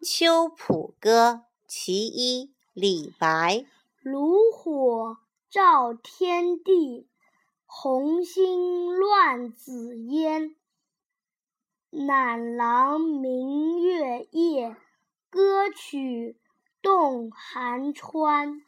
秋浦歌其一李白炉火照天地，红星乱紫烟。赧郎明月夜，歌曲动寒川。